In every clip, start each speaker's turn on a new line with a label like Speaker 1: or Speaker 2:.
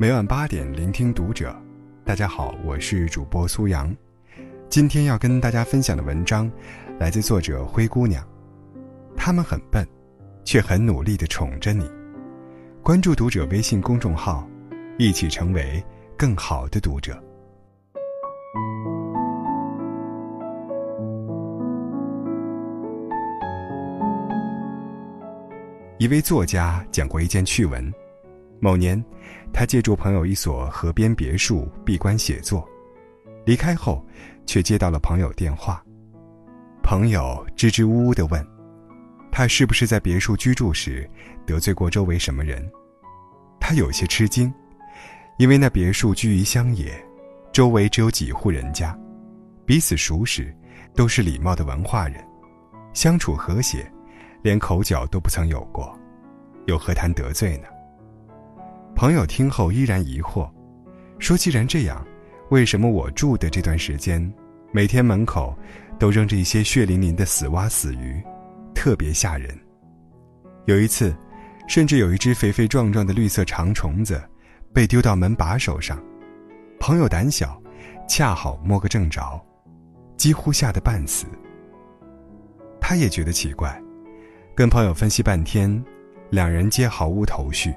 Speaker 1: 每晚八点，聆听读者。大家好，我是主播苏阳。今天要跟大家分享的文章，来自作者灰姑娘。他们很笨，却很努力的宠着你。关注读者微信公众号，一起成为更好的读者。一位作家讲过一件趣闻：某年，他借住朋友一所河边别墅闭关写作，离开后，却接到了朋友电话。朋友支支吾吾地问：“他是不是在别墅居住时得罪过周围什么人？”他有些吃惊，因为那别墅居于乡野，周围只有几户人家，彼此熟识，都是礼貌的文化人，相处和谐。连口角都不曾有过，又何谈得罪呢？朋友听后依然疑惑，说：“既然这样，为什么我住的这段时间，每天门口都扔着一些血淋淋的死蛙、死鱼，特别吓人？有一次，甚至有一只肥肥壮壮的绿色长虫子，被丢到门把手上。朋友胆小，恰好摸个正着，几乎吓得半死。他也觉得奇怪。”跟朋友分析半天，两人皆毫无头绪。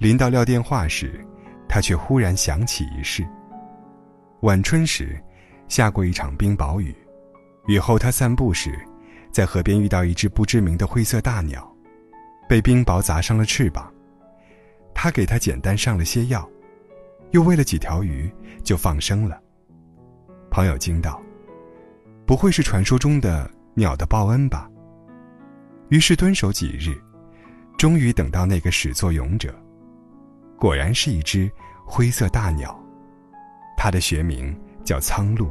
Speaker 1: 临到撂电话时，他却忽然想起一事。晚春时，下过一场冰雹雨，雨后他散步时，在河边遇到一只不知名的灰色大鸟，被冰雹砸伤了翅膀。他给它简单上了些药，又喂了几条鱼，就放生了。朋友惊道：“不会是传说中的鸟的报恩吧？”于是蹲守几日，终于等到那个始作俑者。果然是一只灰色大鸟，它的学名叫苍鹭。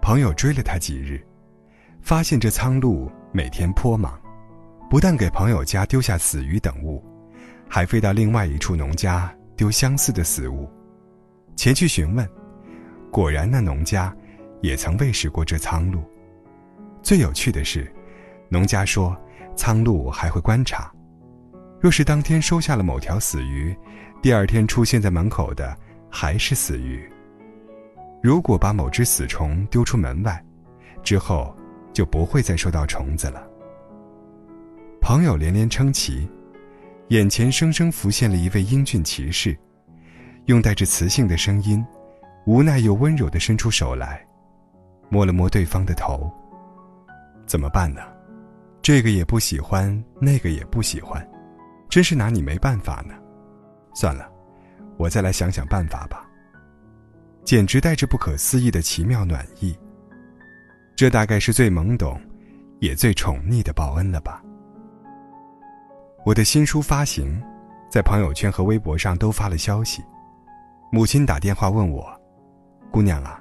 Speaker 1: 朋友追了它几日，发现这苍鹭每天颇忙，不但给朋友家丢下死鱼等物，还飞到另外一处农家丢相似的死物。前去询问，果然那农家也曾喂食过这苍鹭。最有趣的是。农家说，苍鹭还会观察，若是当天收下了某条死鱼，第二天出现在门口的还是死鱼。如果把某只死虫丢出门外，之后就不会再收到虫子了。朋友连连称奇，眼前生生浮现了一位英俊骑士，用带着磁性的声音，无奈又温柔地伸出手来，摸了摸对方的头。怎么办呢？这个也不喜欢，那个也不喜欢，真是拿你没办法呢。算了，我再来想想办法吧。简直带着不可思议的奇妙暖意。这大概是最懵懂，也最宠溺的报恩了吧。我的新书发行，在朋友圈和微博上都发了消息。母亲打电话问我：“姑娘啊，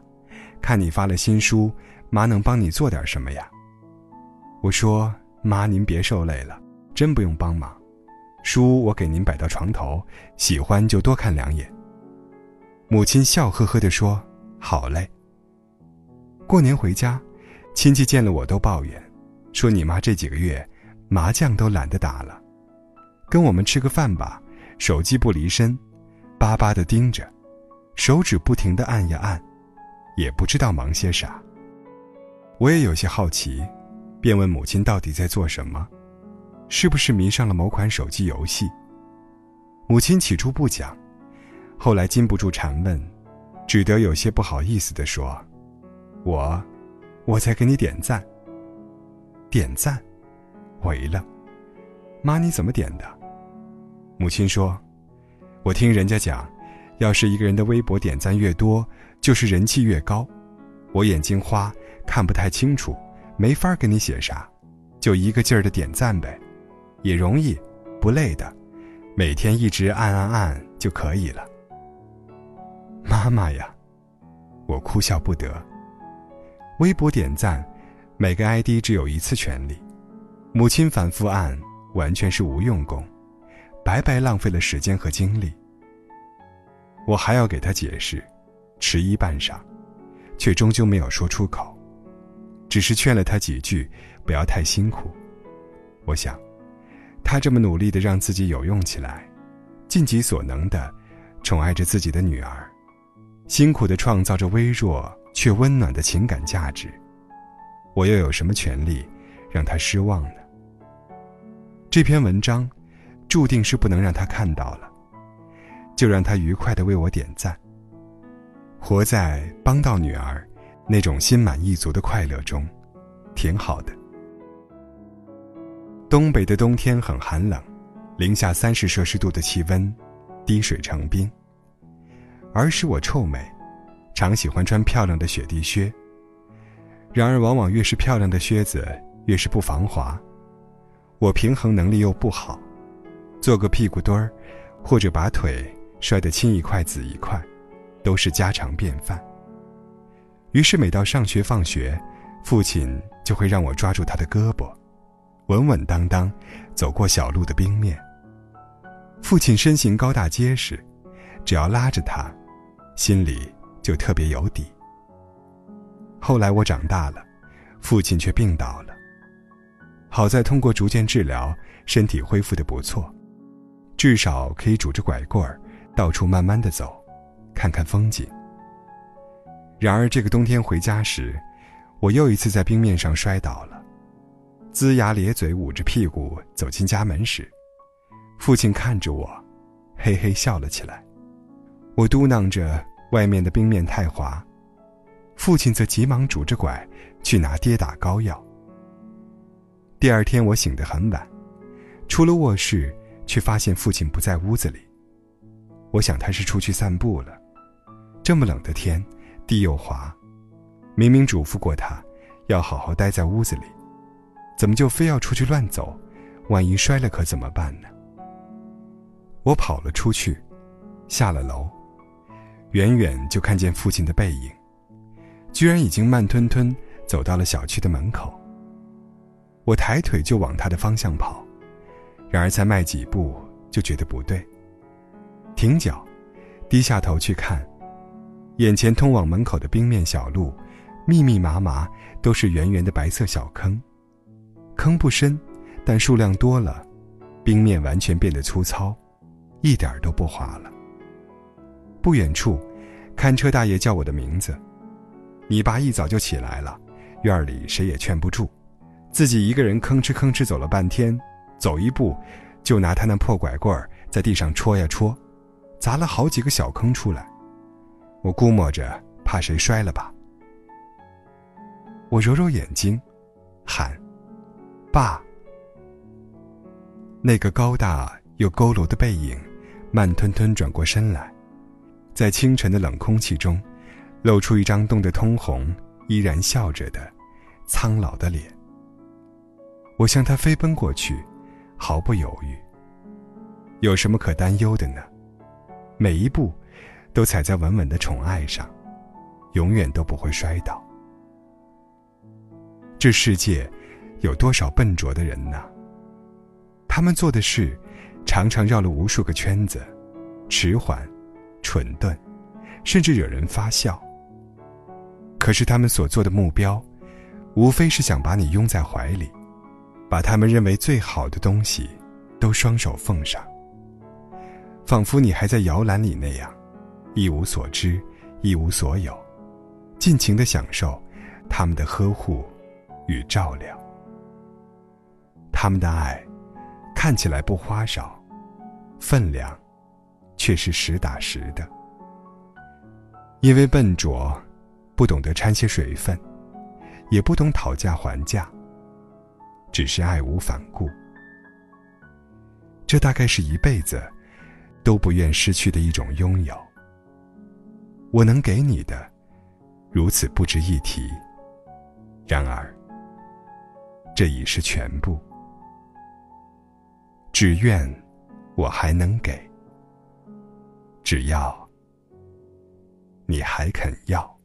Speaker 1: 看你发了新书，妈能帮你做点什么呀？”我说。妈，您别受累了，真不用帮忙。书我给您摆到床头，喜欢就多看两眼。母亲笑呵呵地说：“好嘞。”过年回家，亲戚见了我都抱怨，说你妈这几个月麻将都懒得打了，跟我们吃个饭吧，手机不离身，巴巴地盯着，手指不停地按呀按，也不知道忙些啥。我也有些好奇。便问母亲到底在做什么，是不是迷上了某款手机游戏？母亲起初不讲，后来禁不住缠问，只得有些不好意思地说：“我，我在给你点赞。”点赞，我一愣：“妈，你怎么点的？”母亲说：“我听人家讲，要是一个人的微博点赞越多，就是人气越高。我眼睛花，看不太清楚。”没法给你写啥，就一个劲儿的点赞呗，也容易，不累的，每天一直按按按就可以了。妈妈呀，我哭笑不得。微博点赞，每个 ID 只有一次权利，母亲反复按，完全是无用功，白白浪费了时间和精力。我还要给他解释，迟疑半晌，却终究没有说出口。只是劝了他几句，不要太辛苦。我想，他这么努力的让自己有用起来，尽己所能的宠爱着自己的女儿，辛苦的创造着微弱却温暖的情感价值，我又有什么权利让他失望呢？这篇文章注定是不能让他看到了，就让他愉快的为我点赞。活在帮到女儿那种心满意足的快乐中，挺好的。东北的冬天很寒冷，零下三十摄氏度的气温，滴水成冰。儿时我臭美，常喜欢穿漂亮的雪地靴。然而，往往越是漂亮的靴子，越是不防滑。我平衡能力又不好，做个屁股墩儿，或者把腿摔得青一块紫一块，都是家常便饭。于是，每到上学放学，父亲就会让我抓住他的胳膊。稳稳当当走过小路的冰面。父亲身形高大结实，只要拉着他，心里就特别有底。后来我长大了，父亲却病倒了。好在通过逐渐治疗，身体恢复的不错，至少可以拄着拐棍儿到处慢慢的走，看看风景。然而这个冬天回家时，我又一次在冰面上摔倒了。龇牙咧嘴、捂着屁股走进家门时，父亲看着我，嘿嘿笑了起来。我嘟囔着外面的冰面太滑，父亲则急忙拄着拐去拿跌打膏药。第二天我醒得很晚，出了卧室，却发现父亲不在屋子里。我想他是出去散步了。这么冷的天，地又滑，明明嘱咐过他，要好好待在屋子里。怎么就非要出去乱走？万一摔了可怎么办呢？我跑了出去，下了楼，远远就看见父亲的背影，居然已经慢吞吞走到了小区的门口。我抬腿就往他的方向跑，然而才迈几步就觉得不对，停脚，低下头去看，眼前通往门口的冰面小路，密密麻麻都是圆圆的白色小坑。坑不深，但数量多了，冰面完全变得粗糙，一点都不滑了。不远处，看车大爷叫我的名字。你爸一早就起来了，院里谁也劝不住，自己一个人吭哧吭哧走了半天，走一步，就拿他那破拐棍儿在地上戳呀戳，砸了好几个小坑出来。我估摸着怕谁摔了吧。我揉揉眼睛，喊。爸，那个高大又佝偻的背影，慢吞吞转过身来，在清晨的冷空气中，露出一张冻得通红、依然笑着的苍老的脸。我向他飞奔过去，毫不犹豫。有什么可担忧的呢？每一步，都踩在稳稳的宠爱上，永远都不会摔倒。这世界。有多少笨拙的人呢？他们做的事，常常绕了无数个圈子，迟缓、蠢钝，甚至惹人发笑。可是他们所做的目标，无非是想把你拥在怀里，把他们认为最好的东西，都双手奉上，仿佛你还在摇篮里那样，一无所知，一无所有，尽情的享受他们的呵护与照料。他们的爱，看起来不花哨，分量，却是实打实的。因为笨拙，不懂得掺些水分，也不懂讨价还价，只是爱无反顾。这大概是一辈子都不愿失去的一种拥有。我能给你的，如此不值一提。然而，这已是全部。只愿我还能给，只要你还肯要。